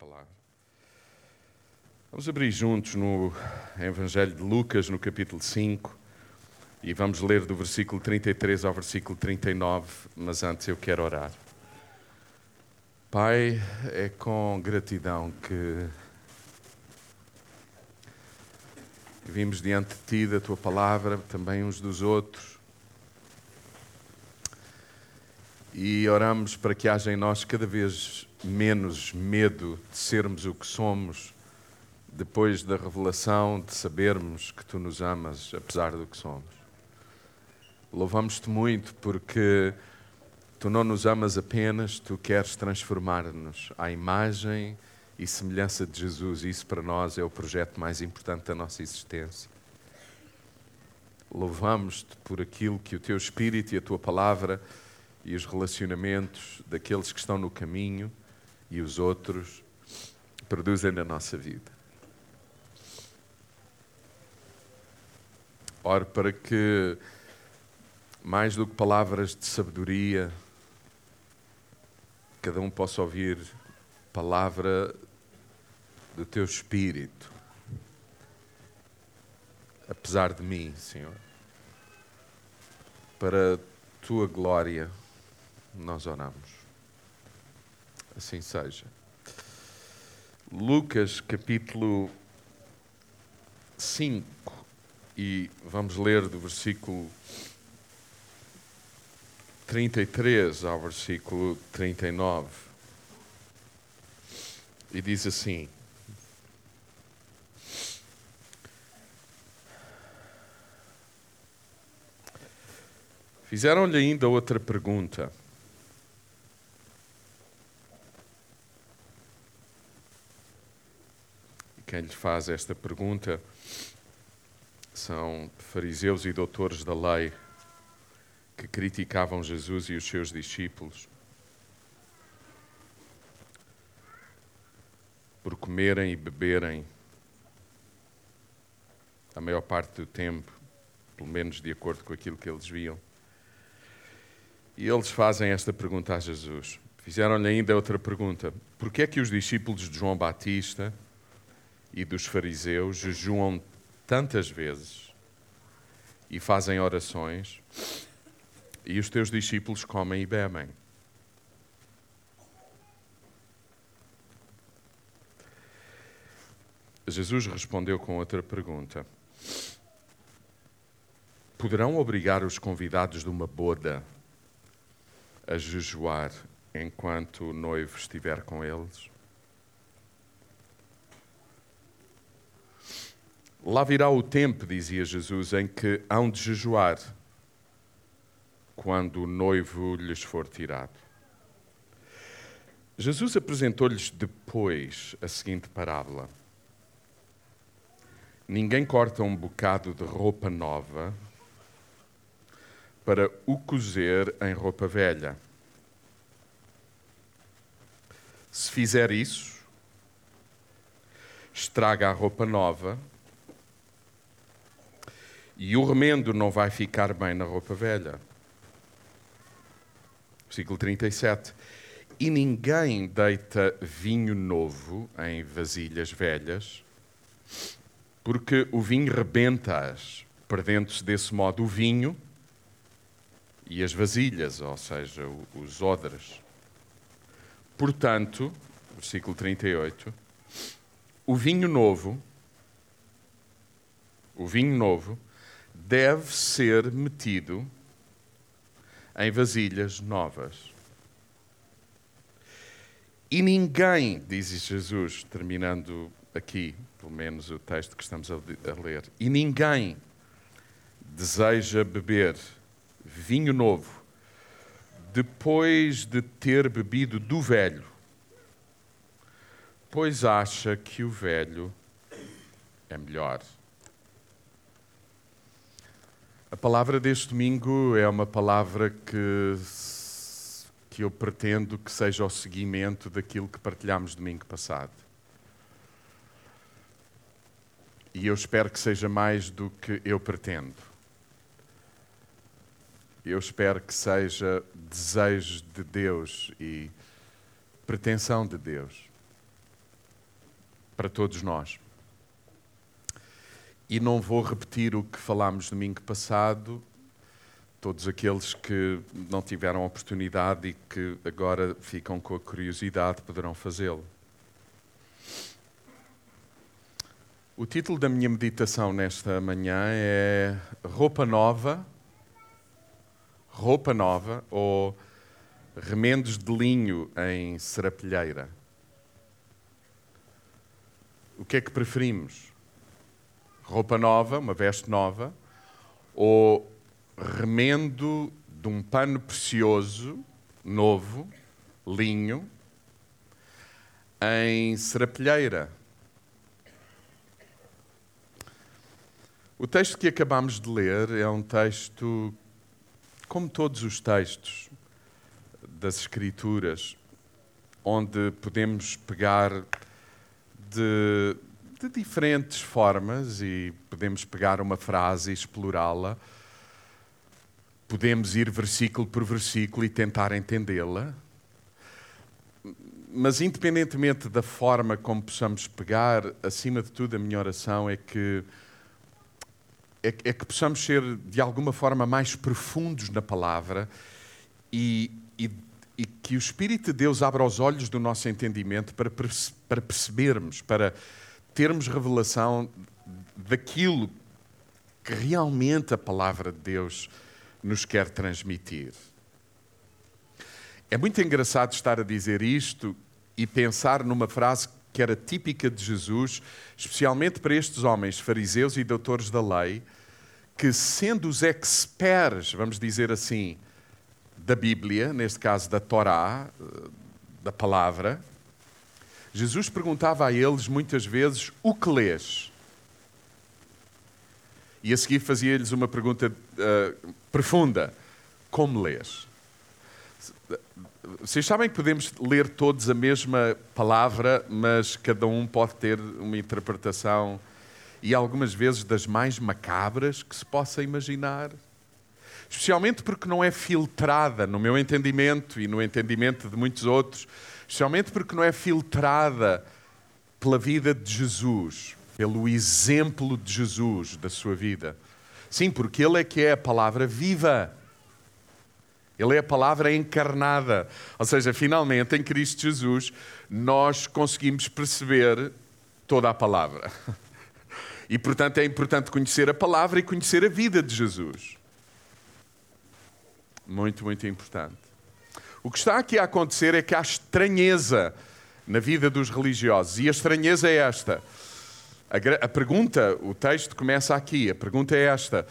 palavra. Vamos abrir juntos no Evangelho de Lucas, no capítulo 5, e vamos ler do versículo 33 ao versículo 39, mas antes eu quero orar. Pai, é com gratidão que vimos diante de Ti, da Tua palavra, também uns dos outros, e oramos para que haja em nós cada vez menos medo de sermos o que somos depois da revelação de sabermos que tu nos amas apesar do que somos. Louvamos-te muito porque tu não nos amas apenas, tu queres transformar-nos à imagem e semelhança de Jesus, isso para nós é o projeto mais importante da nossa existência. Louvamos-te por aquilo que o teu Espírito e a tua palavra e os relacionamentos daqueles que estão no caminho e os outros produzem na nossa vida. Oro para que, mais do que palavras de sabedoria, cada um possa ouvir palavra do teu espírito, apesar de mim, Senhor, para a tua glória, nós oramos. Assim seja. Lucas capítulo 5, e vamos ler do versículo 33 ao versículo 39. E diz assim: Fizeram-lhe ainda outra pergunta. Quem lhe faz esta pergunta são fariseus e doutores da lei que criticavam Jesus e os seus discípulos por comerem e beberem a maior parte do tempo, pelo menos de acordo com aquilo que eles viam. E eles fazem esta pergunta a Jesus. Fizeram-lhe ainda outra pergunta: por que é que os discípulos de João Batista e dos fariseus jejuam tantas vezes e fazem orações, e os teus discípulos comem e bebem. Jesus respondeu com outra pergunta: Poderão obrigar os convidados de uma boda a jejuar enquanto o noivo estiver com eles? Lá virá o tempo, dizia Jesus, em que hão de jejuar, quando o noivo lhes for tirado. Jesus apresentou-lhes depois a seguinte parábola: Ninguém corta um bocado de roupa nova para o cozer em roupa velha. Se fizer isso, estraga a roupa nova e o remendo não vai ficar bem na roupa velha. Versículo 37. E ninguém deita vinho novo em vasilhas velhas, porque o vinho rebenta-as, perdendo-se desse modo o vinho e as vasilhas, ou seja, os odres. Portanto, versículo 38, o vinho novo, o vinho novo, deve ser metido em vasilhas novas. E ninguém, diz Jesus, terminando aqui, pelo menos o texto que estamos a ler, e ninguém deseja beber vinho novo depois de ter bebido do velho, pois acha que o velho é melhor. A palavra deste domingo é uma palavra que, que eu pretendo que seja o seguimento daquilo que partilhámos domingo passado. E eu espero que seja mais do que eu pretendo. Eu espero que seja desejo de Deus e pretensão de Deus. para todos nós. E não vou repetir o que falámos domingo passado, todos aqueles que não tiveram oportunidade e que agora ficam com a curiosidade poderão fazê-lo. O título da minha meditação nesta manhã é Roupa Nova, Roupa Nova ou Remendos de Linho em Serapilheira. O que é que preferimos? Roupa nova, uma veste nova, ou remendo de um pano precioso, novo, linho, em serapilheira. O texto que acabamos de ler é um texto, como todos os textos das Escrituras, onde podemos pegar de, de diferentes formas e podemos pegar uma frase e explorá-la. Podemos ir versículo por versículo e tentar entendê-la, mas independentemente da forma como possamos pegar, acima de tudo, a minha oração é que é, é que possamos ser de alguma forma mais profundos na palavra e, e, e, que o Espírito de Deus abra os olhos do nosso entendimento para, para percebermos, para termos revelação daquilo que realmente a palavra de Deus nos quer transmitir. É muito engraçado estar a dizer isto e pensar numa frase que era típica de Jesus, especialmente para estes homens fariseus e doutores da lei, que sendo os experts, vamos dizer assim, da Bíblia, neste caso da Torá, da palavra, Jesus perguntava a eles muitas vezes: O que lês? E a seguir fazia-lhes uma pergunta uh, profunda: Como lês? Vocês sabem que podemos ler todos a mesma palavra, mas cada um pode ter uma interpretação e algumas vezes das mais macabras que se possa imaginar. Especialmente porque não é filtrada, no meu entendimento e no entendimento de muitos outros, especialmente porque não é filtrada pela vida de Jesus, pelo exemplo de Jesus da sua vida. Sim, porque Ele é que é a palavra viva. Ele é a palavra encarnada. Ou seja, finalmente, em Cristo Jesus, nós conseguimos perceber toda a palavra. E, portanto, é importante conhecer a palavra e conhecer a vida de Jesus. Muito, muito importante. O que está aqui a acontecer é que há estranheza na vida dos religiosos. E a estranheza é esta. A, pergunta, o texto começa aqui, a pergunta é esta: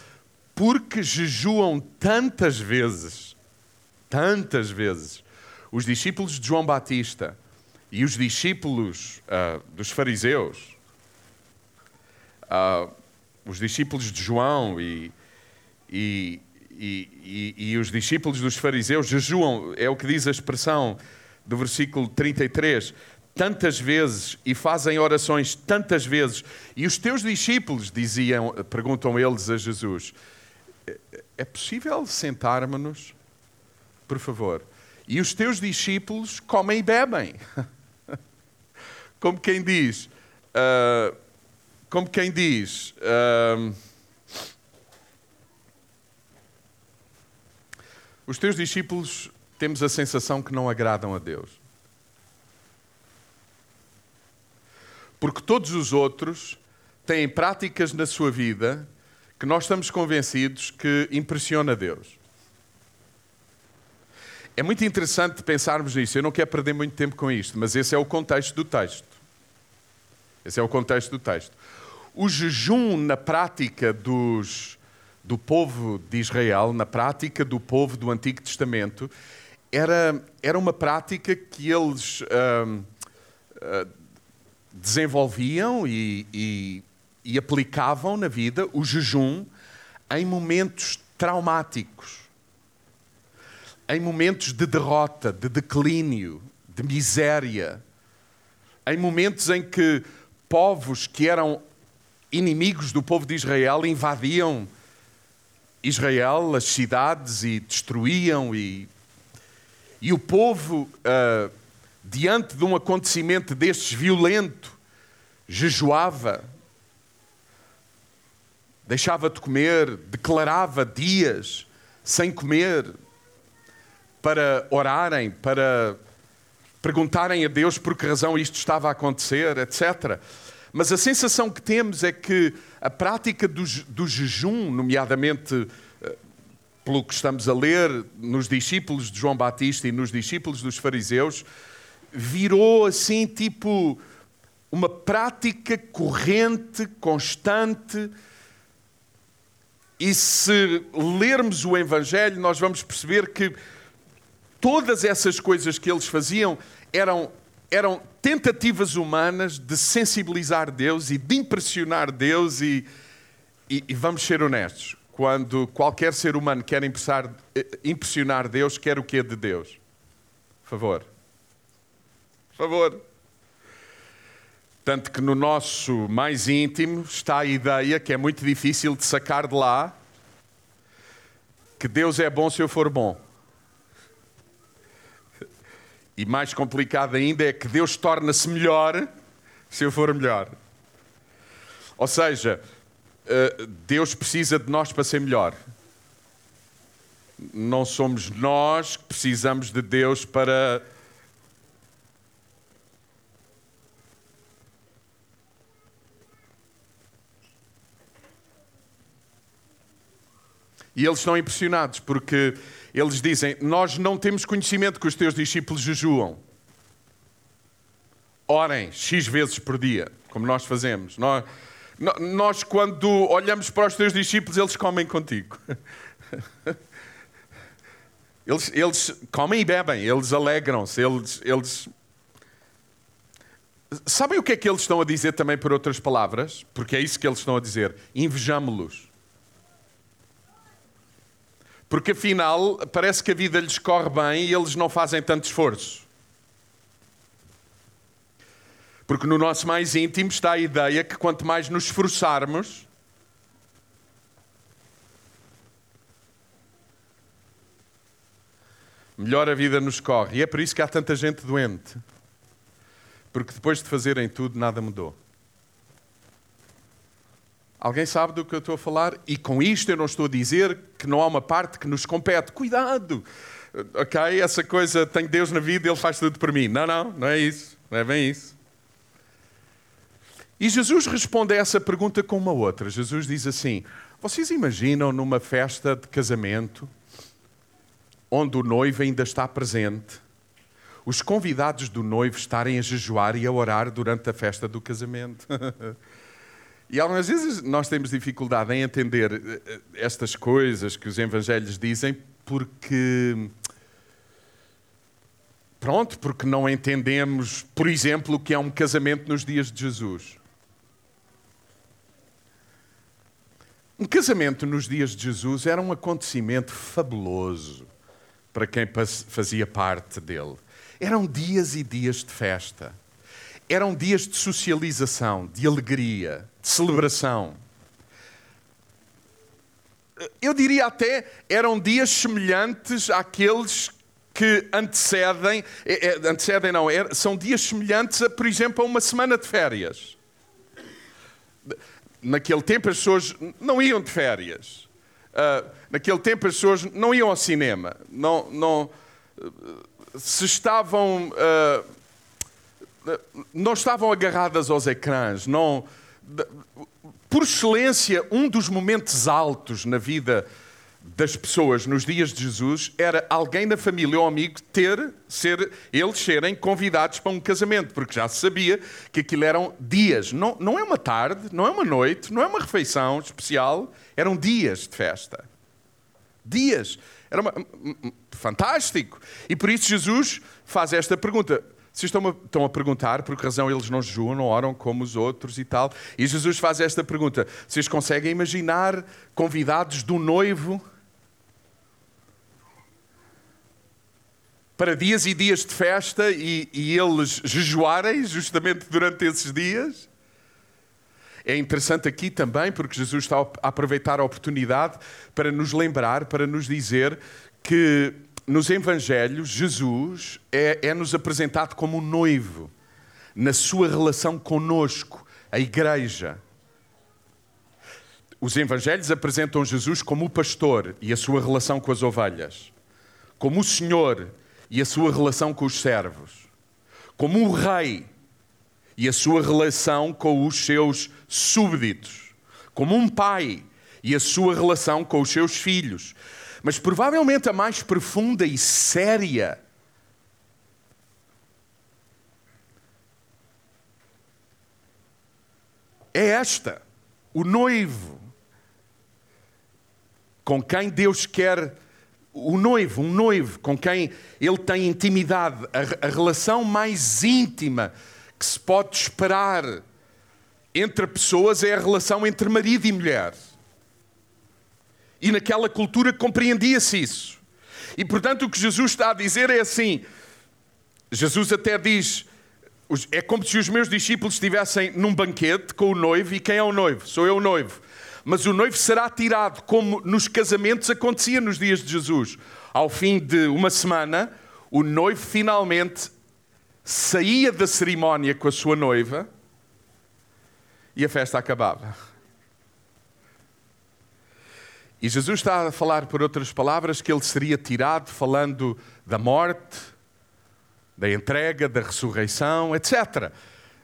por que jejuam tantas vezes, tantas vezes, os discípulos de João Batista e os discípulos uh, dos fariseus, uh, os discípulos de João e, e, e, e, os discípulos dos fariseus jejuam, é o que diz a expressão do versículo 33, tantas vezes e fazem orações tantas vezes. E os teus discípulos diziam, perguntam eles a Jesus: É possível sentarmos-nos, por favor? E os teus discípulos comem e bebem. Como quem diz, uh, como quem diz, uh, os teus discípulos temos a sensação que não agradam a Deus. Porque todos os outros têm práticas na sua vida que nós estamos convencidos que impressiona Deus. É muito interessante pensarmos nisso. Eu não quero perder muito tempo com isto, mas esse é o contexto do texto. Esse é o contexto do texto. O jejum na prática dos, do povo de Israel, na prática do povo do Antigo Testamento, era, era uma prática que eles uh, uh, desenvolviam e, e, e aplicavam na vida o jejum em momentos traumáticos, em momentos de derrota, de declínio, de miséria, em momentos em que povos que eram inimigos do povo de Israel invadiam Israel, as cidades e destruíam e, e o povo uh, diante de um acontecimento destes violento, jejuava, deixava de comer, declarava dias sem comer, para orarem, para perguntarem a Deus por que razão isto estava a acontecer, etc. Mas a sensação que temos é que a prática do, do jejum, nomeadamente eh, pelo que estamos a ler nos discípulos de João Batista e nos discípulos dos fariseus, virou assim tipo uma prática corrente, constante, e se lermos o Evangelho, nós vamos perceber que todas essas coisas que eles faziam eram, eram tentativas humanas de sensibilizar Deus e de impressionar Deus. E, e, e vamos ser honestos: quando qualquer ser humano quer impressionar Deus, quer o que de Deus? Por favor. Por favor. Tanto que no nosso mais íntimo está a ideia, que é muito difícil de sacar de lá, que Deus é bom se eu for bom. E mais complicado ainda é que Deus torna-se melhor se eu for melhor. Ou seja, eh, Deus precisa de nós para ser melhor. Não somos nós que precisamos de Deus para E eles estão impressionados porque eles dizem: Nós não temos conhecimento que os teus discípulos jejuam. Orem X vezes por dia, como nós fazemos. Nós, nós, quando olhamos para os teus discípulos, eles comem contigo. Eles, eles comem e bebem, eles alegram-se, eles, eles. Sabem o que é que eles estão a dizer também por outras palavras? Porque é isso que eles estão a dizer. Invejamos-los. Porque afinal parece que a vida lhes corre bem e eles não fazem tanto esforço. Porque no nosso mais íntimo está a ideia que quanto mais nos esforçarmos, melhor a vida nos corre. E é por isso que há tanta gente doente. Porque depois de fazerem tudo, nada mudou. Alguém sabe do que eu estou a falar? E com isto eu não estou a dizer que não há uma parte que nos compete. Cuidado! Ok, essa coisa, tem Deus na vida, Ele faz tudo por mim. Não, não, não é isso. Não é bem isso. E Jesus responde a essa pergunta com uma outra. Jesus diz assim: Vocês imaginam numa festa de casamento, onde o noivo ainda está presente, os convidados do noivo estarem a jejuar e a orar durante a festa do casamento? E algumas vezes nós temos dificuldade em entender eh, eh, estas coisas que os evangelhos dizem porque. Pronto, porque não entendemos, por exemplo, o que é um casamento nos dias de Jesus. Um casamento nos dias de Jesus era um acontecimento fabuloso para quem fazia parte dele. Eram dias e dias de festa eram dias de socialização, de alegria, de celebração. Eu diria até eram dias semelhantes àqueles que antecedem, é, é, antecedem não, é, são dias semelhantes, a, por exemplo, a uma semana de férias. Naquele tempo as pessoas não iam de férias. Uh, naquele tempo as pessoas não iam ao cinema. Não, não, se estavam uh, não estavam agarradas aos ecrãs, não, por excelência, um dos momentos altos na vida das pessoas nos dias de Jesus era alguém da família ou amigo ter, ser, eles serem convidados para um casamento, porque já se sabia que aquilo eram dias. Não, não é uma tarde, não é uma noite, não é uma refeição especial, eram dias de festa. Dias. Era uma, fantástico. E por isso Jesus faz esta pergunta: se estão a, estão a perguntar por que razão eles não jejuam, não oram como os outros e tal. E Jesus faz esta pergunta: vocês conseguem imaginar convidados do noivo para dias e dias de festa e, e eles jejuarem justamente durante esses dias? É interessante aqui também, porque Jesus está a aproveitar a oportunidade para nos lembrar, para nos dizer que nos Evangelhos, Jesus é-nos é apresentado como um noivo na sua relação conosco, a igreja. Os evangelhos apresentam Jesus como o pastor e a sua relação com as ovelhas, como o Senhor e a sua relação com os servos, como o rei e a sua relação com os seus súbditos, como um pai e a sua relação com os seus filhos. Mas provavelmente a mais profunda e séria é esta: o noivo, com quem Deus quer. O noivo, um noivo com quem ele tem intimidade, a, a relação mais íntima que se pode esperar entre pessoas é a relação entre marido e mulher. E naquela cultura compreendia-se isso. E portanto o que Jesus está a dizer é assim: Jesus até diz, é como se os meus discípulos estivessem num banquete com o noivo, e quem é o noivo? Sou eu o noivo. Mas o noivo será tirado, como nos casamentos acontecia nos dias de Jesus. Ao fim de uma semana, o noivo finalmente saía da cerimónia com a sua noiva e a festa acabava. E Jesus está a falar, por outras palavras, que ele seria tirado, falando da morte, da entrega, da ressurreição, etc.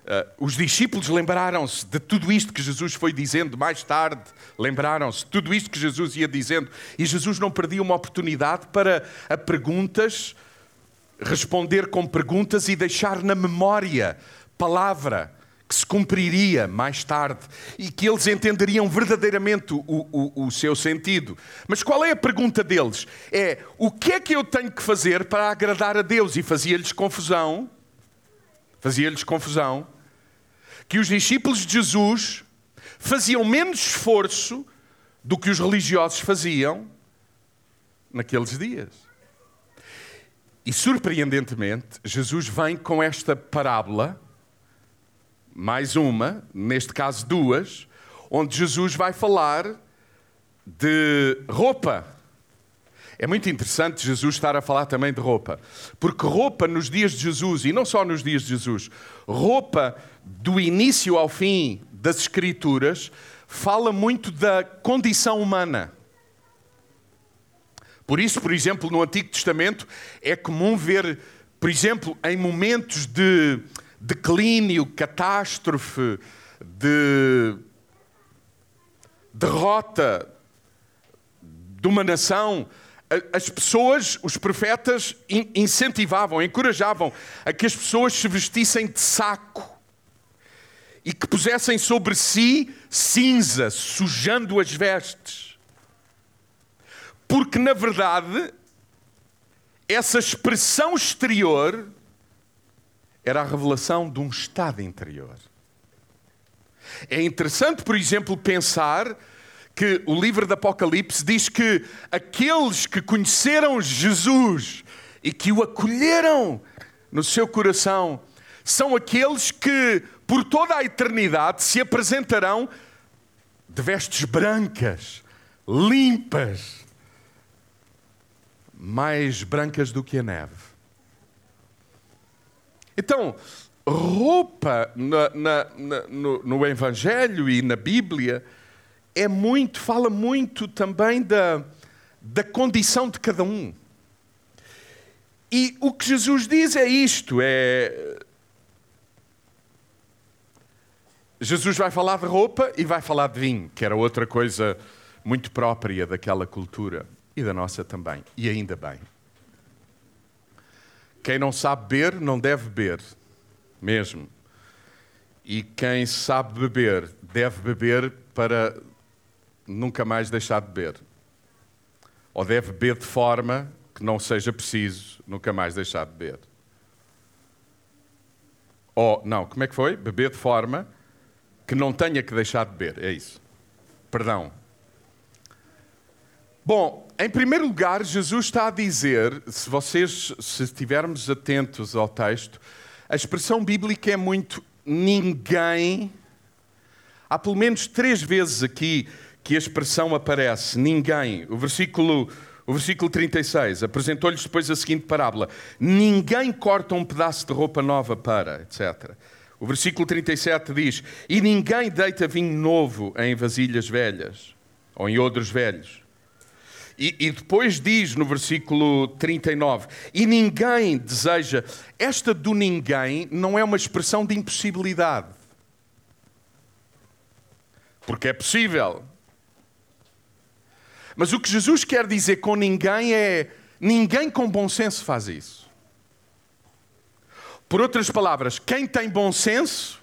Uh, os discípulos lembraram-se de tudo isto que Jesus foi dizendo, mais tarde lembraram-se de tudo isto que Jesus ia dizendo, e Jesus não perdia uma oportunidade para a perguntas, responder com perguntas e deixar na memória palavra que se cumpriria mais tarde e que eles entenderiam verdadeiramente o, o, o, seu sentido. Mas qual é a pergunta deles? É o que é que eu tenho que fazer para agradar a Deus? E fazia-lhes confusão, fazia-lhes confusão, que os discípulos de Jesus faziam menos esforço do que os religiosos faziam naqueles dias. E surpreendentemente, Jesus vem com esta parábola mais uma, neste caso duas, onde Jesus vai falar de roupa. É muito interessante Jesus estar a falar também de roupa, porque roupa nos dias de Jesus, e não só nos dias de Jesus, roupa do início ao fim das Escrituras, fala muito da condição humana. Por isso, por exemplo, no Antigo Testamento é comum ver, por exemplo, em momentos de declínio, catástrofe, de derrota de uma nação, as pessoas, os profetas, incentivavam, encorajavam a que as pessoas se vestissem de saco e que pusessem sobre si cinza, sujando as vestes. Porque, na verdade, essa expressão exterior era a revelação de um estado interior. É interessante, por exemplo, pensar que o livro do Apocalipse diz que aqueles que conheceram Jesus e que o acolheram no seu coração são aqueles que, por toda a eternidade, se apresentarão de vestes brancas, limpas, mais brancas do que a neve. Então, roupa na, na, na, no, no, Evangelho e na Bíblia é muito, fala muito também da, da condição de cada um. E o que Jesus diz é isto: é. Jesus vai falar de roupa e vai falar de vinho, que era outra coisa muito própria daquela cultura e da nossa também, e ainda bem. Quem não sabe beber, não deve beber, mesmo. E quem sabe beber, deve beber para nunca mais deixar de beber. Ou deve beber de forma que não seja preciso nunca mais deixar de beber. Ou, não, como é que foi? Beber de forma que não tenha que deixar de beber. É isso. Perdão. Bom, em primeiro lugar, Jesus está a dizer, se vocês se estivermos atentos ao texto, a expressão bíblica é muito ninguém. Há pelo menos três vezes aqui que a expressão aparece, ninguém. O versículo, o versículo 36 apresentou-lhes depois a seguinte parábola: Ninguém corta um pedaço de roupa nova para, etc. O versículo 37 diz: E ninguém deita vinho novo em vasilhas velhas ou em odres velhos. E, e, depois diz no versículo 39: E ninguém deseja. Esta do ninguém não é uma expressão de impossibilidade. Porque é possível. Mas o que Jesus quer dizer com ninguém é: ninguém com bom senso faz isso. Por outras palavras, quem tem bom senso,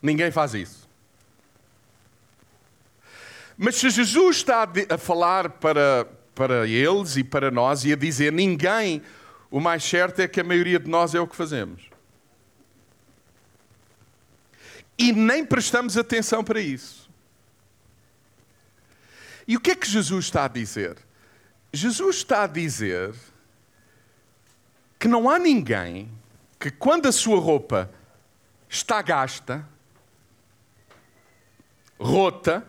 ninguém faz isso. Mas se Jesus está a falar para, para eles e para nós e a dizer ninguém, o mais certo é que a maioria de nós é o que fazemos. E nem prestamos atenção para isso. E o que é que Jesus está a dizer? Jesus está a dizer que não há ninguém que, quando a sua roupa está gasta, rota,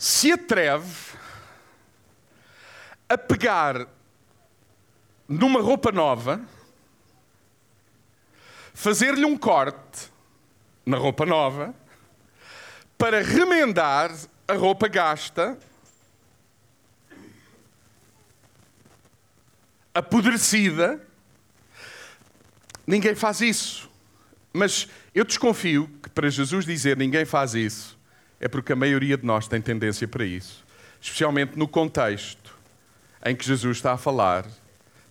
se atreve a pegar numa roupa nova, fazer-lhe um corte na roupa nova, para remendar a roupa gasta, apodrecida. Ninguém faz isso. Mas eu desconfio que para Jesus dizer ninguém faz isso, é porque a maioria de nós tem tendência para isso. Especialmente no contexto em que Jesus está a falar,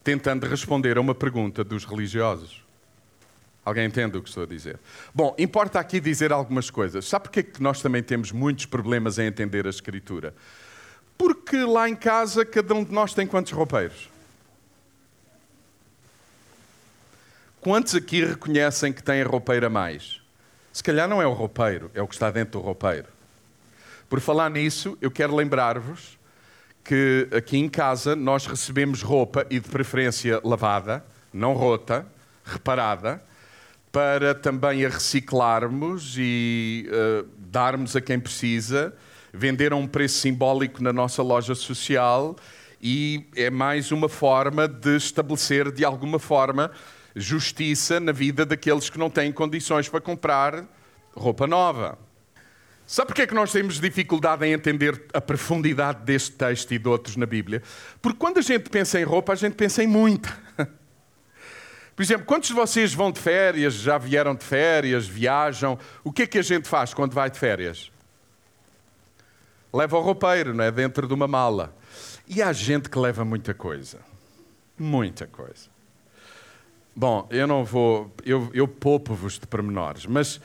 tentando responder a uma pergunta dos religiosos. Alguém entende o que estou a dizer? Bom, importa aqui dizer algumas coisas. Sabe porquê que nós também temos muitos problemas em entender a Escritura? Porque lá em casa cada um de nós tem quantos roupeiros? Quantos aqui reconhecem que têm a roupeira mais? Se calhar não é o roupeiro, é o que está dentro do roupeiro. Por falar nisso, eu quero lembrar-vos que aqui em casa nós recebemos roupa e de preferência lavada, não rota, reparada, para também a reciclarmos e uh, darmos a quem precisa, vender a um preço simbólico na nossa loja social e é mais uma forma de estabelecer de alguma forma justiça na vida daqueles que não têm condições para comprar roupa nova. Sabe porquê é que nós temos dificuldade em entender a profundidade deste texto e de outros na Bíblia? Porque quando a gente pensa em roupa, a gente pensa em muita. Por exemplo, quantos de vocês vão de férias, já vieram de férias, viajam? O que é que a gente faz quando vai de férias? Leva o roupeiro, não é? Dentro de uma mala. E há gente que leva muita coisa. Muita coisa. Bom, eu não vou. Eu, eu poupo-vos de pormenores, mas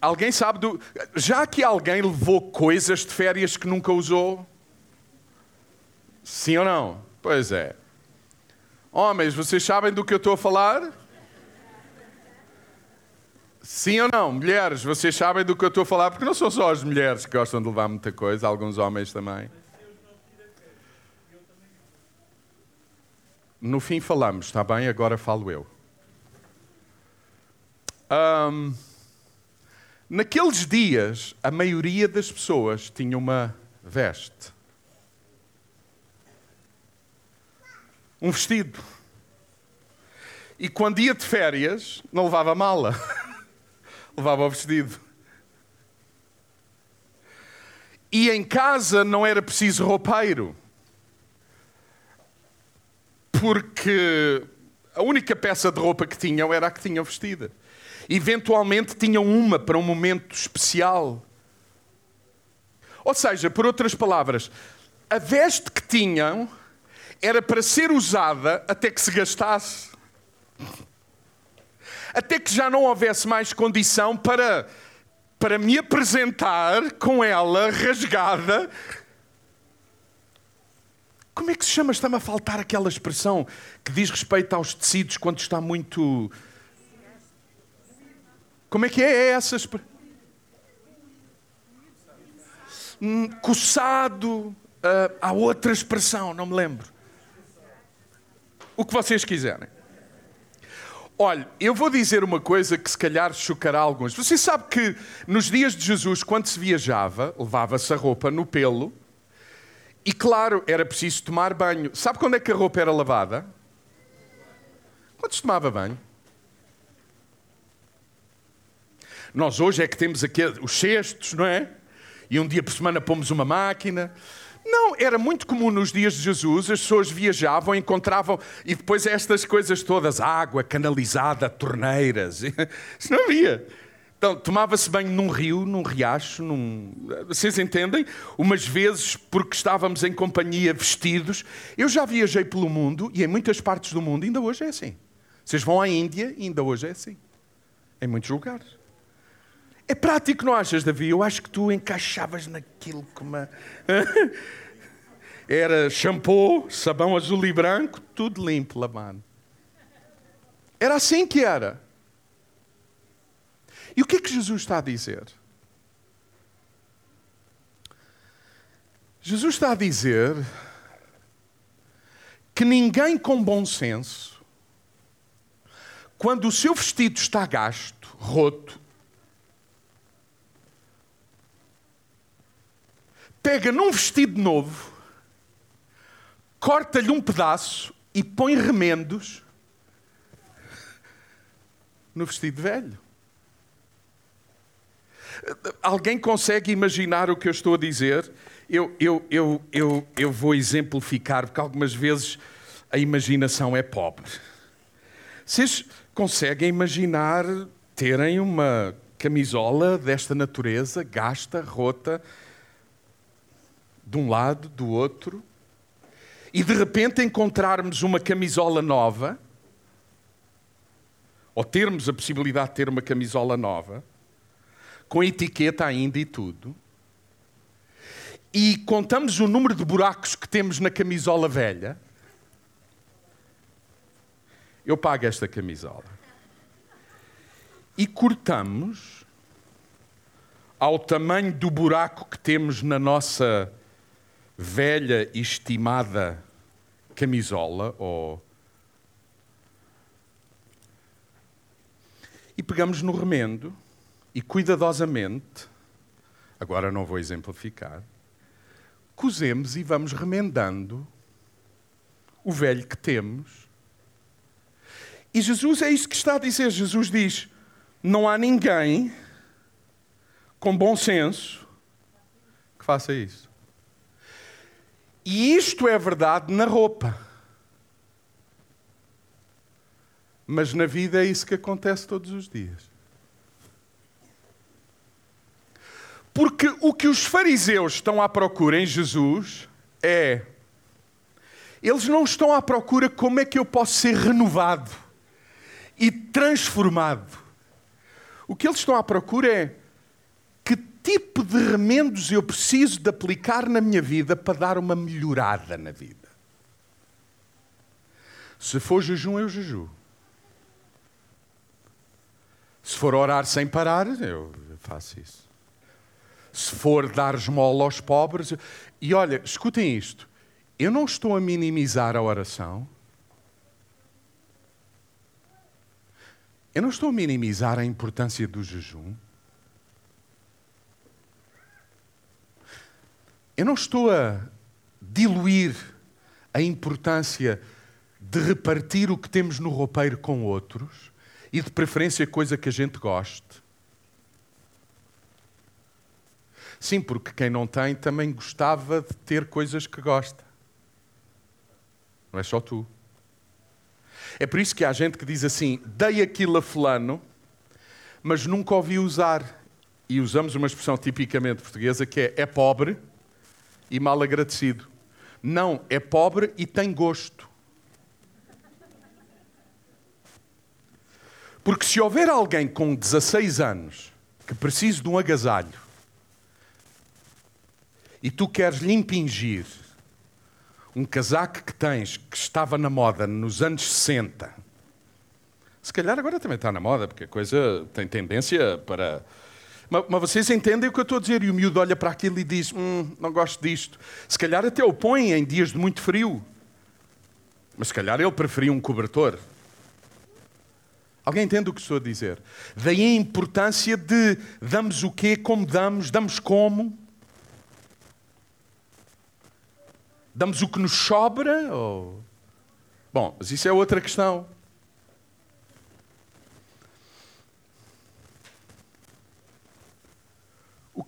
alguém sabe do. Já que alguém levou coisas de férias que nunca usou? Sim ou não? Pois é. Homens, vocês sabem do que eu estou a falar? Sim ou não? Mulheres, vocês sabem do que eu estou a falar? Porque não são só as mulheres que gostam de levar muita coisa, alguns homens também. No fim falamos, está bem? Agora falo eu. Um, naqueles dias, a maioria das pessoas tinha uma veste. um vestido. E quando ia de férias, não levava mala, levava o vestido. E em casa não era preciso roupeiro, porque a única peça de roupa que tinham era a que tinham vestida. Eventualmente tinham uma para um momento especial. Ou seja, por outras palavras, a veste que tinham era para ser usada até que se gastasse. Até que já não houvesse mais condição para, para me apresentar com ela rasgada. Como é que se chama? Está-me a faltar aquela expressão que diz respeito aos tecidos quando está muito. Como é que é, essa? Hum, coçado. Uh, há outra expressão, não me lembro o que vocês quiserem. Olha, eu vou dizer uma coisa que se calhar chocará alguns. Você sabe que nos dias de Jesus, quando se viajava, levava-se a roupa no pelo E claro, era preciso tomar banho. Sabe quando é que a roupa era lavada? Quando se tomava banho. Nós hoje é que temos aqui os cestos, não é? E um dia por semana pomos uma máquina. Não, era muito comum nos dias de Jesus, as pessoas viajavam, encontravam, e depois estas coisas todas, água canalizada, torneiras, isso não havia. Então, tomava-se banho num rio, num riacho, num... vocês entendem? Umas vezes porque estávamos em companhia vestidos. Eu já viajei pelo mundo, e em muitas partes do mundo ainda hoje é assim. Vocês vão à Índia e ainda hoje é assim. Em muitos lugares. É prático, não achas, Davi? Eu acho que tu encaixavas naquilo como uma... Era shampoo, sabão azul e branco, tudo limpo, lavado. Era assim que era. E o que é que Jesus está a dizer? Jesus está a dizer que ninguém com bom senso, quando o seu vestido está gasto, roto, pega num vestido novo, corta-lhe um pedaço e põe remendos no vestido velho. Alguém consegue imaginar o que eu estou a dizer? Eu, eu, eu, eu, eu vou exemplificar, porque algumas vezes a imaginação é pobre. Vocês conseguem imaginar terem uma camisola desta natureza, gasta, rota, de um lado, do outro, e de repente encontrarmos uma camisola nova, ou termos a possibilidade de ter uma camisola nova, com etiqueta ainda e tudo, e contamos o número de buracos que temos na camisola velha, eu pago esta camisola. E cortamos ao tamanho do buraco que temos na nossa velha e estimada camisola ou e pegamos no remendo e cuidadosamente, agora não vou exemplificar, cozemos e vamos remendando o velho que temos. E Jesus é isso que está a dizer. Jesus diz: não há ninguém com bom senso que faça isso. E isto é verdade na roupa. Mas na vida é isso que acontece todos os dias. Porque o que os fariseus estão à procura em Jesus é. Eles não estão à procura como é que eu posso ser renovado e transformado. O que eles estão à procura é tipo de remendos eu preciso de aplicar na minha vida para dar uma melhorada na vida? Se for jejum, eu jejuo. Se for orar sem parar, eu faço isso. Se for dar esmola aos pobres. E olha, escutem isto. Eu não estou a minimizar a oração. Eu não estou a minimizar a importância do jejum. Eu não estou a diluir a importância de repartir o que temos no roupeiro com outros e de preferência coisa que a gente goste. Sim, porque quem não tem também gostava de ter coisas que gosta. Não é só tu. É por isso que há gente que diz assim: dei aquilo a fulano, mas nunca ouvi usar. E usamos uma expressão tipicamente portuguesa que é: é pobre e mal agradecido. Não, é pobre e tem gosto. Porque se houver alguém com 16 anos que precise de um agasalho e tu queres lhe impingir um casaco que tens que estava na moda nos anos 60, se calhar agora também está na moda, porque a coisa tem tendência para mas, mas, vocês entendem o que eu estou a dizer? E o miúdo olha para aquilo e diz: Hum, não gosto disto. Se calhar até o põe em dias de muito frio. Mas se calhar ele preferia um cobertor. Alguém entende o que estou a dizer? Daí a importância de damos o quê, como damos, damos como. Damos o que nos sobra? Ou... Bom, mas isso é outra questão.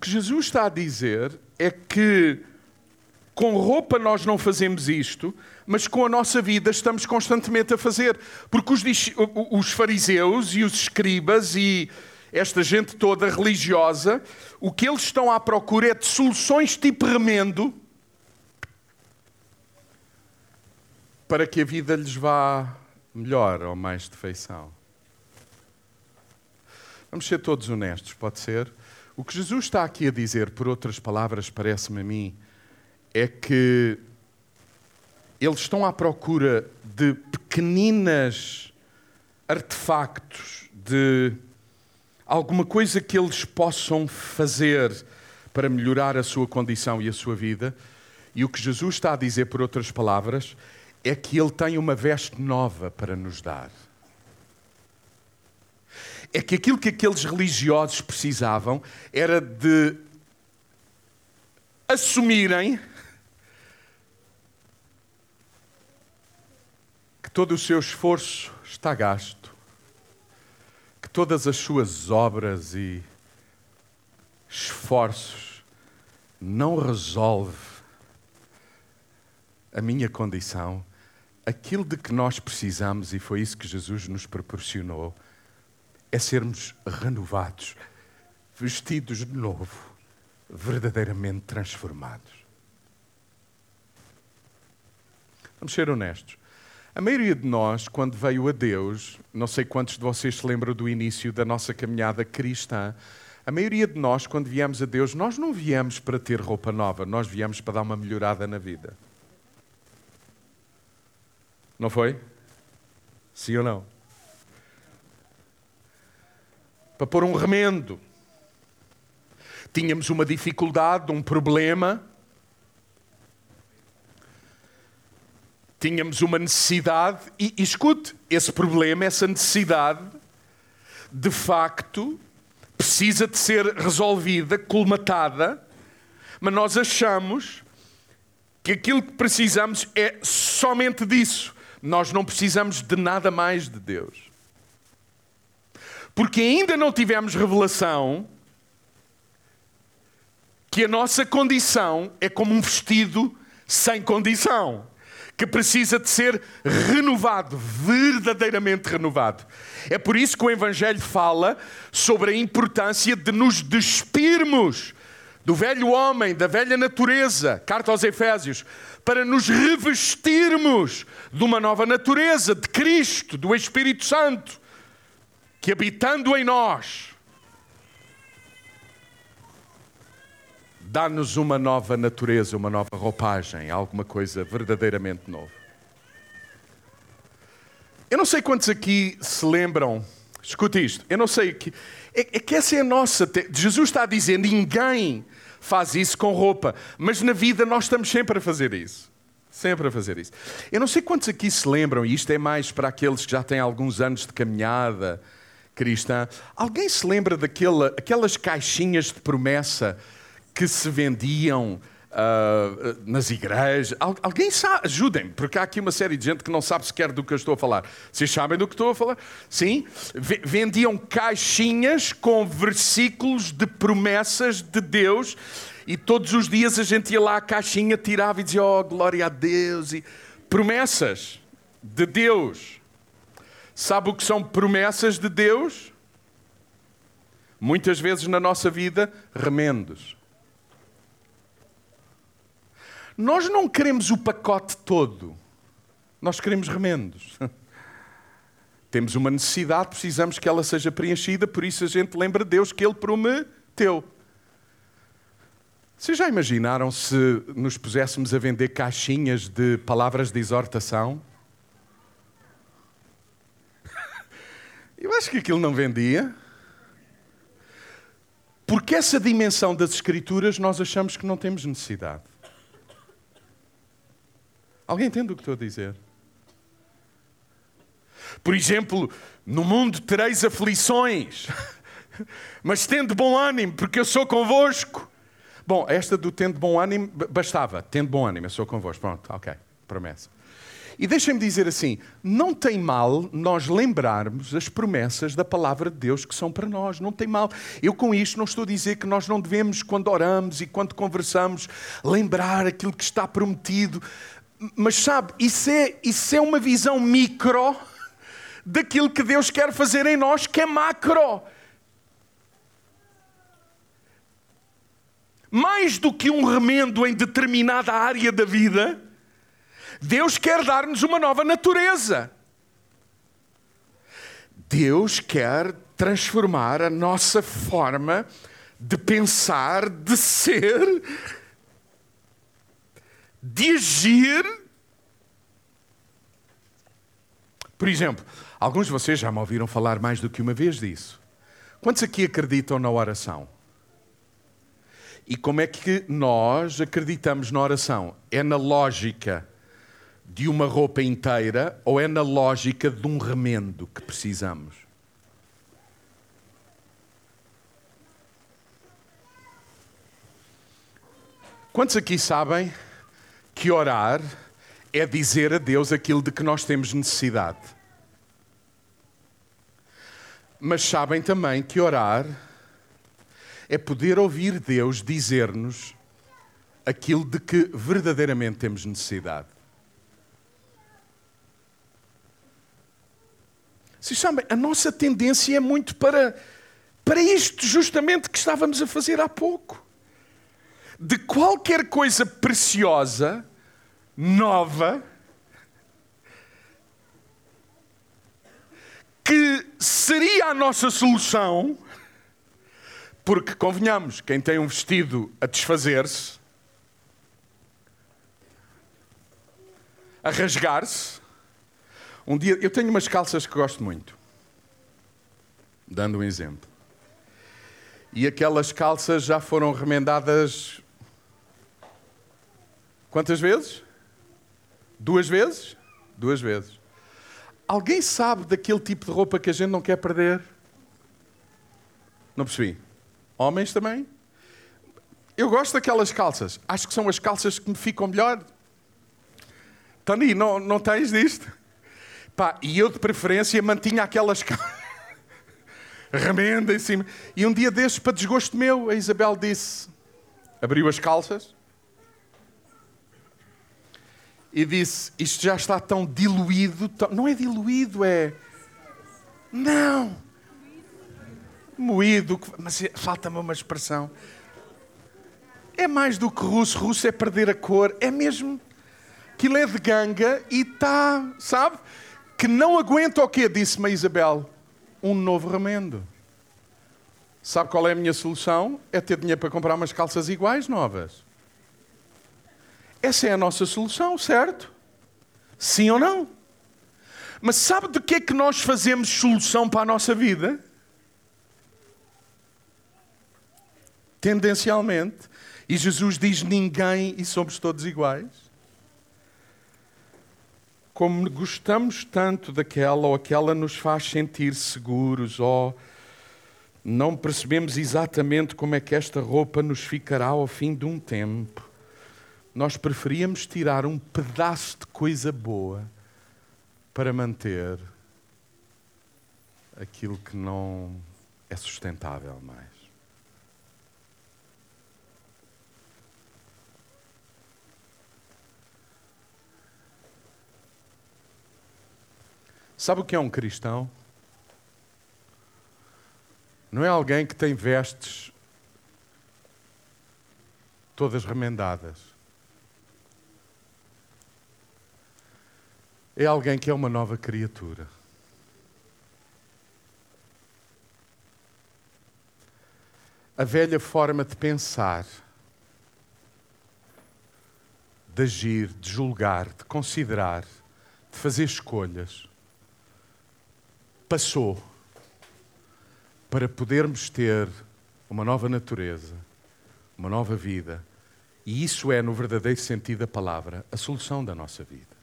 Que Jesus está a dizer é que com roupa nós não fazemos isto, mas com a nossa vida estamos constantemente a fazer. Porque os, os, fariseus e os escribas e esta gente toda religiosa, o que eles estão à procura é de soluções tipo remendo para que a vida lhes vá melhor ou mais de feição. Vamos ser todos honestos, pode ser? O que Jesus está aqui a dizer, por outras palavras, parece-me a mim, é que eles estão à procura de pequeninas artefactos, de alguma coisa que eles possam fazer para melhorar a sua condição e a sua vida. E o que Jesus está a dizer, por outras palavras, é que Ele tem uma veste nova para nos dar. É que aquilo que aqueles religiosos precisavam era de assumirem todo o seu esforço está gasto, que todas as suas obras e esforços não resolve a minha condição, aquilo de que nós precisamos, e foi isso que Jesus nos proporcionou, é sermos renovados, vestidos de novo, verdadeiramente transformados. Vamos ser honestos. A maioria de nós, quando veio a Deus, não sei quantos de vocês se lembram do início da nossa caminhada cristã, a maioria de nós, quando viemos a Deus, nós não viemos para ter roupa nova, nós viemos para dar uma melhorada na vida. Não foi? Sim ou não? Para pôr um remendo. Tínhamos uma dificuldade, um problema, tínhamos uma necessidade, e, e escute, esse problema, essa necessidade, de facto, precisa de ser resolvida, colmatada, mas nós achamos que aquilo que precisamos é somente disso. Nós não precisamos de nada mais de Deus. Porque ainda não tivemos revelação que a nossa condição é como um vestido sem condição que precisa de ser renovado, verdadeiramente renovado. É por isso que o Evangelho fala sobre a importância de nos despirmos do velho homem, da velha natureza, carta aos Efésios, para nos revestirmos de uma nova natureza, de Cristo, do Espírito Santo, que habitando em nós, dá-nos uma nova natureza, uma nova roupagem, alguma coisa verdadeiramente nova. Eu não sei quantos aqui se lembram, escute isto, eu não sei que. É, é que essa é a nossa. Jesus está a dizer: ninguém faz isso com roupa, mas na vida nós estamos sempre a fazer isso. Sempre a fazer isso. Eu não sei quantos aqui se lembram, e isto é mais para aqueles que já têm alguns anos de caminhada cristã. Alguém se lembra daquelas caixinhas de promessa que se vendiam uh, nas igrejas. alguém sabe? Ajudem-me, porque há aqui uma série de gente que não sabe sequer do que eu estou a falar. Vocês sabem do que estou a falar? Sim? vendiam caixinhas com versículos de promessas de Deus e todos os dias a gente ia lá à caixinha, tirava e dizia: Oh, glória a Deus! E promessas de Deus. Sabe o que são promessas de Deus? Muitas vezes na nossa vida, remendos. Nós não queremos o pacote todo, nós queremos remendos. Temos uma necessidade, precisamos que ela seja preenchida, por isso a gente lembra Deus que Ele prometeu. Vocês já imaginaram se nos puséssemos a vender caixinhas de palavras de exortação? Eu acho que aquilo não vendia. Porque essa dimensão das Escrituras nós achamos que não temos necessidade. Alguém entende o que estou a dizer? Por exemplo, no mundo tereis aflições, mas tende bom ânimo, porque eu sou convosco. Bom, esta do tendo bom ânimo, bastava. Tendo bom ânimo, eu sou convosco. Pronto, ok, promessa. E deixem-me dizer assim: não tem mal nós lembrarmos as promessas da palavra de Deus que são para nós, não tem mal. Eu com isto não estou a dizer que nós não devemos, quando oramos e quando conversamos, lembrar aquilo que está prometido. Mas sabe, isso é, isso é uma visão micro daquilo que Deus quer fazer em nós, que é macro. Mais do que um remendo em determinada área da vida, Deus quer dar-nos uma nova natureza. Deus quer transformar a nossa forma de pensar, de ser, de agir. Por exemplo, alguns de vocês já me ouviram falar mais do que uma vez disso. Quantos aqui acreditam na oração? E como é que nós acreditamos na oração? É na lógica de uma roupa inteira ou é na lógica de um remendo que precisamos? Quantos aqui sabem que orar é dizer a Deus aquilo de que nós temos necessidade? Mas sabem também que orar é poder ouvir Deus dizer-nos aquilo de que verdadeiramente temos necessidade. Vocês sabem, a nossa tendência é muito para, para isto, justamente, que estávamos a fazer há pouco. De qualquer coisa preciosa, nova, que seria a nossa solução, porque, convenhamos, quem tem um vestido a desfazer-se, a rasgar-se, um dia, eu tenho umas calças que gosto muito, dando um exemplo. E aquelas calças já foram remendadas quantas vezes? Duas vezes? Duas vezes. Alguém sabe daquele tipo de roupa que a gente não quer perder? Não percebi. Homens também? Eu gosto daquelas calças. Acho que são as calças que me ficam melhor. Tony, não, não tens disto? Pá, e eu, de preferência, mantinha aquelas remenda em cima. E um dia desses, para desgosto meu, a Isabel disse: abriu as calças e disse: Isto já está tão diluído. Tão... Não é diluído, é. Não! Moído, mas é, falta-me uma expressão. É mais do que russo. Russo é perder a cor. É mesmo. Aquilo é de ganga e está, sabe? Que não aguenta o quê? Disse-me a Isabel. Um novo remendo. Sabe qual é a minha solução? É ter dinheiro para comprar umas calças iguais, novas. Essa é a nossa solução, certo? Sim ou não? Mas sabe de que é que nós fazemos solução para a nossa vida? Tendencialmente. E Jesus diz: ninguém e somos todos iguais como gostamos tanto daquela ou aquela nos faz sentir seguros ou não percebemos exatamente como é que esta roupa nos ficará ao fim de um tempo. Nós preferíamos tirar um pedaço de coisa boa para manter aquilo que não é sustentável mais. Sabe o que é um cristão? Não é alguém que tem vestes todas remendadas. É alguém que é uma nova criatura. A velha forma de pensar, de agir, de julgar, de considerar, de fazer escolhas passou para podermos ter uma nova natureza, uma nova vida. E isso é, no verdadeiro sentido da palavra, a solução da nossa vida.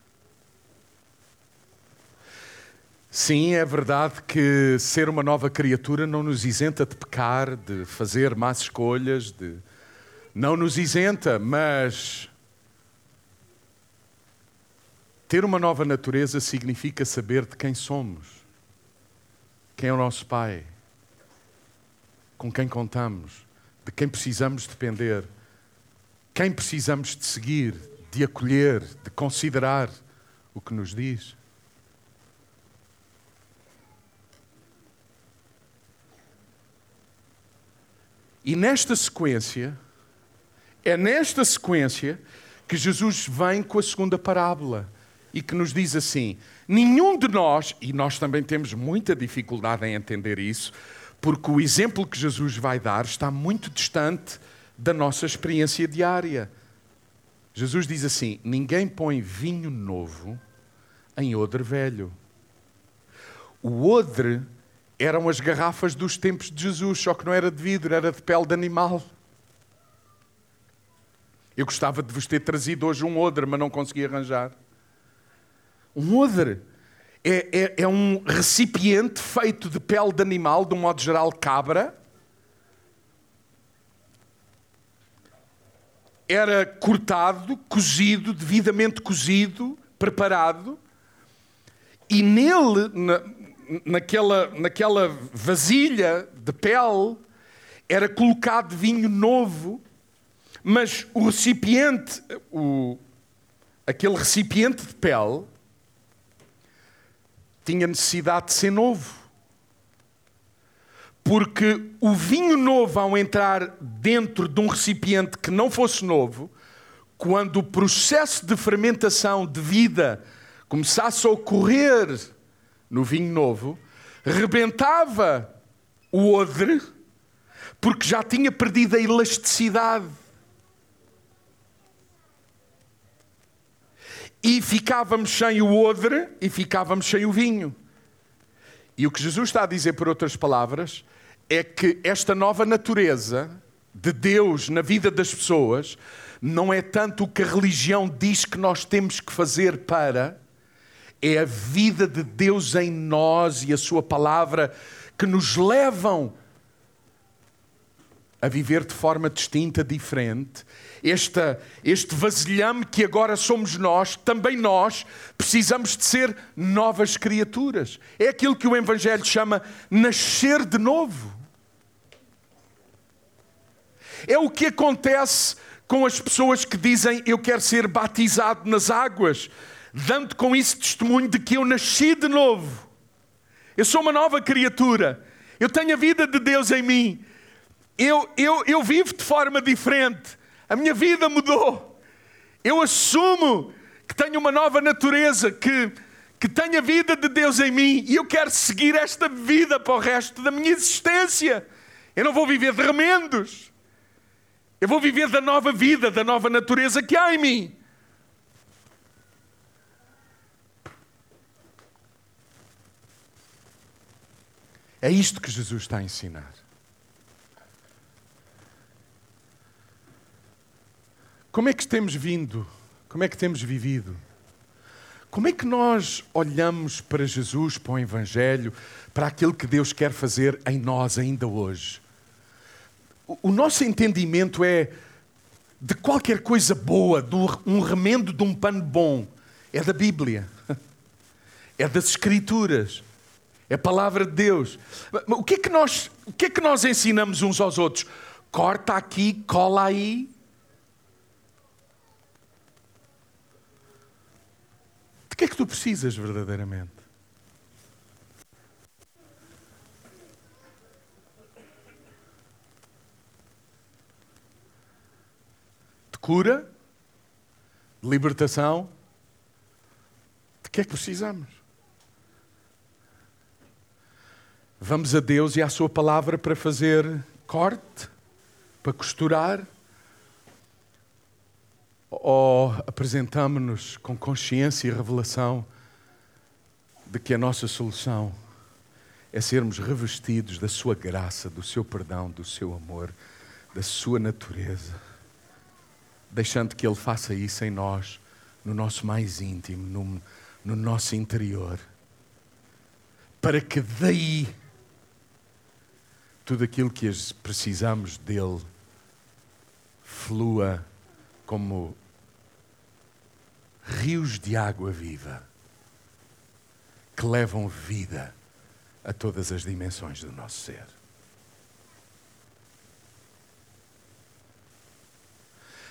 Sim, é verdade que ser uma nova criatura não nos isenta de pecar, de fazer más escolhas, de, não nos isenta, mas ter uma nova natureza significa saber de quem somos, quem é o nosso Pai, com quem contamos, de quem precisamos depender, quem precisamos de seguir, de acolher, de considerar o que nos diz. E nesta sequência, é nesta sequência que Jesus vem com a segunda parábola e que nos diz assim: nenhum de nós, e nós também temos muita dificuldade em entender isso, porque o exemplo que Jesus vai dar está muito distante da nossa experiência diária. Jesus diz assim: ninguém põe vinho novo em odre velho. O odre eram as garrafas dos tempos de Jesus, só que não era de vidro, era de pele de animal. Eu gostava de vos ter trazido hoje um odre, mas não consegui arranjar. Um odre é, é, é, um recipiente feito de pele de animal, de um modo geral cabra. Era cortado, cozido, devidamente cozido, preparado, e nele, na, naquela, naquela vasilha de pele, era colocado vinho novo mas o recipiente, o, aquele recipiente de pele, tinha necessidade de ser novo. Porque o vinho novo, ao entrar dentro de um recipiente que não fosse novo, quando o processo de fermentação de vida começasse a ocorrer no vinho novo, rebentava o odre, porque já tinha perdido a elasticidade. E ficávamos sem o odre e ficávamos sem o vinho. E o que Jesus está a dizer, por outras palavras, é que esta nova natureza de Deus na vida das pessoas não é tanto o que a religião diz que nós temos que fazer para, é a vida de Deus em nós e a Sua palavra que nos levam a viver de forma distinta, diferente. Esta, este vasilhame que agora somos nós, também nós, precisamos de ser novas criaturas. É aquilo que o Evangelho chama nascer de novo. É o que acontece com as pessoas que dizem eu quero ser batizado nas águas, dando com isso testemunho de que eu nasci de novo. Eu sou uma nova criatura. Eu tenho a vida de Deus em mim eu, eu, eu vivo de forma diferente, a minha vida mudou. Eu assumo que tenho uma nova natureza, que, que tenho a vida de Deus em mim e eu quero seguir esta vida para o resto da minha existência. Eu não vou viver de remendos. Eu vou viver da nova vida, da nova natureza que há em mim. É isto que Jesus está a ensinar. Como é que temos vindo? Como é que temos vivido? Como é que nós olhamos para Jesus, para o Evangelho, para aquilo que Deus quer fazer em nós ainda hoje? O nosso entendimento é de qualquer coisa boa, de um remendo de um pano bom, é da Bíblia, é das Escrituras, é a palavra de Deus. O que é que nós, o que é que nós ensinamos uns aos outros? Corta aqui, cola aí, que é que tu precisas verdadeiramente? De cura? De libertação? De que é que precisamos? Vamos a Deus e à Sua palavra para fazer corte, para costurar, ou apresentamos-nos com consciência e revelação de que a nossa solução é sermos revestidos da Sua graça, do Seu perdão, do Seu amor, da Sua natureza, deixando que Ele faça isso em nós, no nosso mais íntimo, no, no nosso interior, para que daí tudo aquilo que precisamos dele flua como rios de água viva que levam vida a todas as dimensões do nosso ser.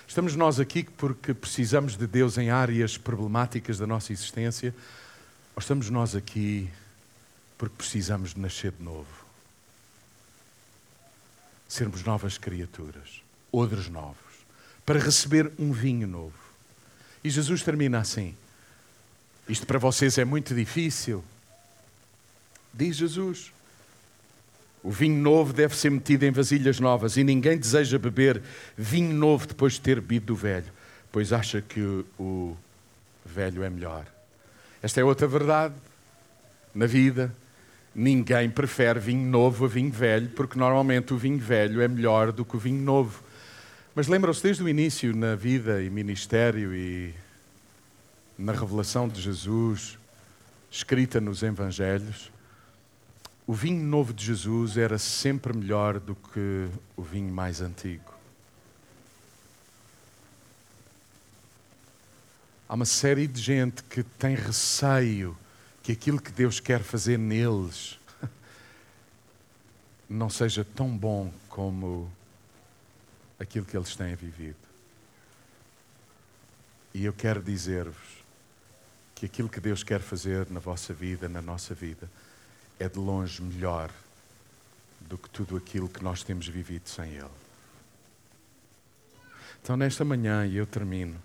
Estamos nós aqui porque precisamos de Deus em áreas problemáticas da nossa existência, ou estamos nós aqui porque precisamos de nascer de novo? Sermos novas criaturas, odres novos, para receber um vinho novo. E Jesus termina assim: Isto para vocês é muito difícil. Diz Jesus. O vinho novo deve ser metido em vasilhas novas e ninguém deseja beber vinho novo depois de ter bebido do velho, pois acha que o velho é melhor. Esta é outra verdade na vida. Ninguém prefere vinho novo a vinho velho, porque normalmente o vinho velho é melhor do que o vinho novo. Mas lembram-se desde o início, na vida e ministério e na revelação de Jesus, escrita nos Evangelhos, o vinho novo de Jesus era sempre melhor do que o vinho mais antigo. Há uma série de gente que tem receio que aquilo que Deus quer fazer neles não seja tão bom como aquilo que eles têm vivido. E eu quero dizer-vos que aquilo que Deus quer fazer na vossa vida, na nossa vida, é de longe melhor do que tudo aquilo que nós temos vivido sem Ele. Então, nesta manhã, e eu termino,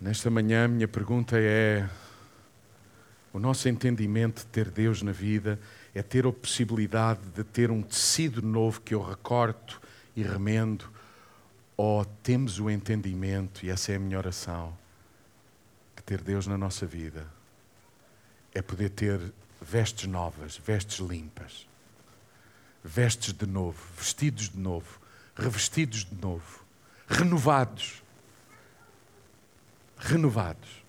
nesta manhã, a minha pergunta é: o nosso entendimento de ter Deus na vida é ter a possibilidade de ter um tecido novo que eu recorto e remendo, ou temos o entendimento, e essa é a minha oração, que ter Deus na nossa vida é poder ter vestes novas, vestes limpas, vestes de novo, vestidos de novo, revestidos de novo, renovados. Renovados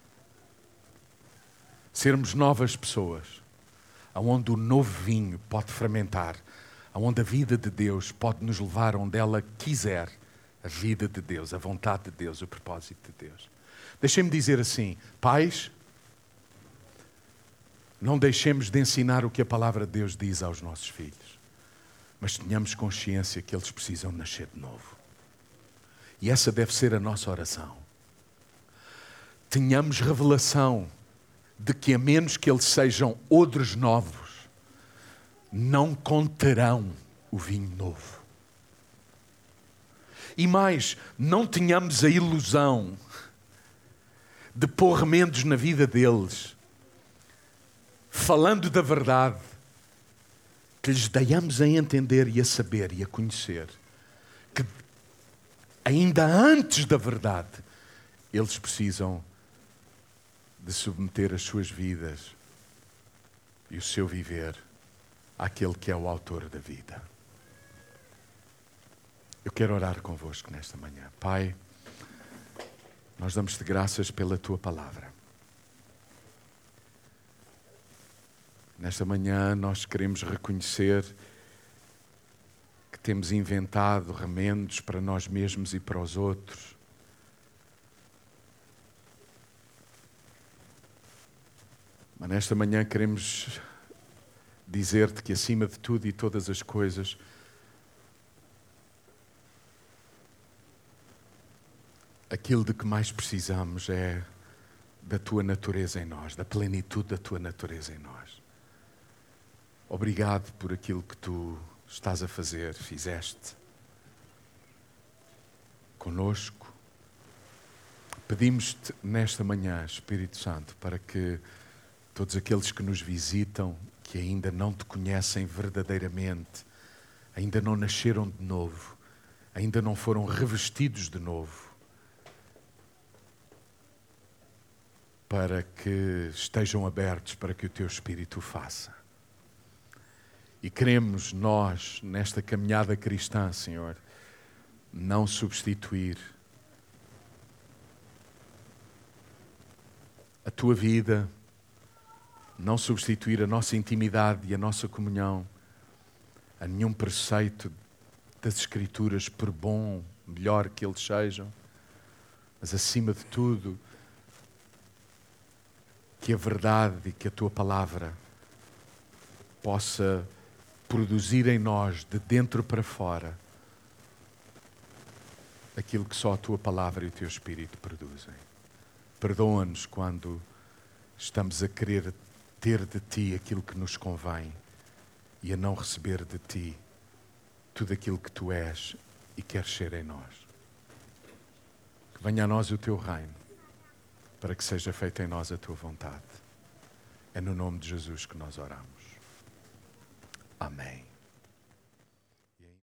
sermos novas pessoas, aonde o novo vinho pode fermentar, aonde a vida de Deus pode nos levar onde ela quiser, a vida de Deus, a vontade de Deus, o propósito de Deus. Deixem-me dizer assim, pais, não deixemos de ensinar o que a palavra de Deus diz aos nossos filhos, mas tenhamos consciência que eles precisam nascer de novo. E essa deve ser a nossa oração. Tenhamos revelação de que, a menos que eles sejam odres novos, não conterão o vinho novo. E mais, não tenhamos a ilusão de pôr remendos na vida deles, falando da verdade, que lhes deiamos a entender e a saber e a conhecer que, ainda antes da verdade, eles precisam de submeter as suas vidas e o seu viver àquele que é o autor da vida. Eu quero orar convosco nesta manhã. Pai, nós damos-te graças pela tua palavra. Nesta manhã nós queremos reconhecer que temos inventado remendos para nós mesmos e para os outros Mas nesta manhã queremos dizer-te que, acima de tudo e todas as coisas, aquilo de que mais precisamos é da tua natureza em nós, da plenitude da tua natureza em nós. Obrigado por aquilo que tu estás a fazer, fizeste conosco. Pedimos-te nesta manhã, Espírito Santo, para que todos aqueles que nos visitam, que ainda não te conhecem verdadeiramente, ainda não nasceram de novo, ainda não foram revestidos de novo, para que estejam abertos para que o teu Espírito o faça. E queremos nós, nesta caminhada cristã, Senhor, não substituir a tua vida, não substituir a nossa intimidade e a nossa comunhão a nenhum preceito das Escrituras, por bom, melhor que eles sejam, mas acima de tudo, que a verdade e que a tua palavra possa produzir em nós, de dentro para fora, aquilo que só a tua palavra e o teu Espírito produzem. Perdoa-nos quando estamos a querer ter de ti aquilo que nos convém e a não receber de ti tudo aquilo que tu és e queres ser em nós. Que venha a nós o teu reino, para que seja feita em nós a tua vontade. É no nome de Jesus que nós oramos. Amém.